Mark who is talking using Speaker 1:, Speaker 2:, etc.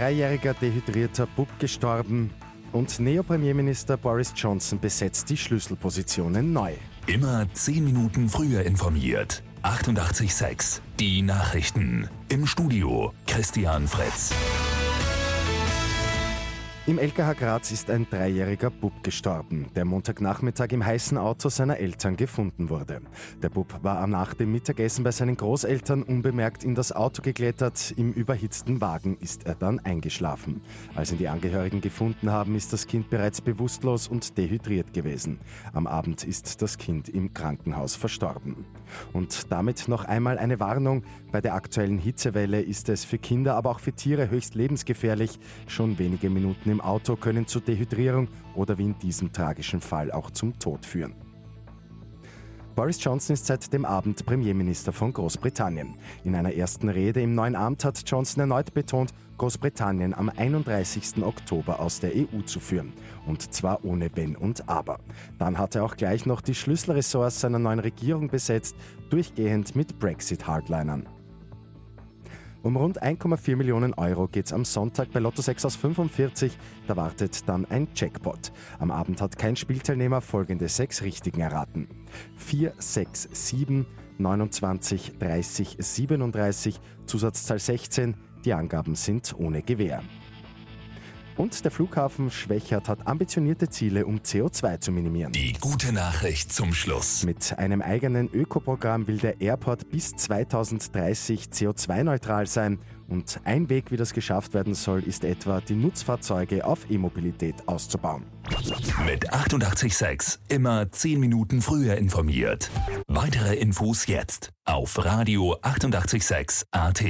Speaker 1: dreijähriger dehydrierter Bub gestorben und Neo-Premierminister Boris Johnson besetzt die Schlüsselpositionen neu.
Speaker 2: Immer zehn Minuten früher informiert. 88.6 Die Nachrichten. Im Studio Christian Fritz.
Speaker 1: Im LKH Graz ist ein dreijähriger Bub gestorben, der Montagnachmittag im heißen Auto seiner Eltern gefunden wurde. Der Bub war nach dem Mittagessen bei seinen Großeltern unbemerkt in das Auto geklettert. Im überhitzten Wagen ist er dann eingeschlafen. Als ihn die Angehörigen gefunden haben, ist das Kind bereits bewusstlos und dehydriert gewesen. Am Abend ist das Kind im Krankenhaus verstorben. Und damit noch einmal eine Warnung. Bei der aktuellen Hitzewelle ist es für Kinder, aber auch für Tiere höchst lebensgefährlich. Schon wenige Minuten im Auto können zu Dehydrierung oder wie in diesem tragischen Fall auch zum Tod führen. Boris Johnson ist seit dem Abend Premierminister von Großbritannien. In einer ersten Rede im neuen Amt hat Johnson erneut betont, Großbritannien am 31. Oktober aus der EU zu führen. Und zwar ohne Wenn und Aber. Dann hat er auch gleich noch die Schlüsselressorts seiner neuen Regierung besetzt, durchgehend mit Brexit-Hardlinern. Um rund 1,4 Millionen Euro geht es am Sonntag bei Lotto 6 aus 45. Da wartet dann ein Jackpot. Am Abend hat kein Spielteilnehmer folgende sechs Richtigen erraten. 4, 6, 7, 29, 30, 37, Zusatzzahl 16. Die Angaben sind ohne Gewähr. Und der Flughafen Schwächert hat ambitionierte Ziele, um CO2 zu minimieren.
Speaker 2: Die gute Nachricht zum Schluss.
Speaker 1: Mit einem eigenen Ökoprogramm will der Airport bis 2030 CO2-neutral sein. Und ein Weg, wie das geschafft werden soll, ist etwa, die Nutzfahrzeuge auf E-Mobilität auszubauen.
Speaker 2: Mit 886 immer 10 Minuten früher informiert. Weitere Infos jetzt auf Radio 886 AT.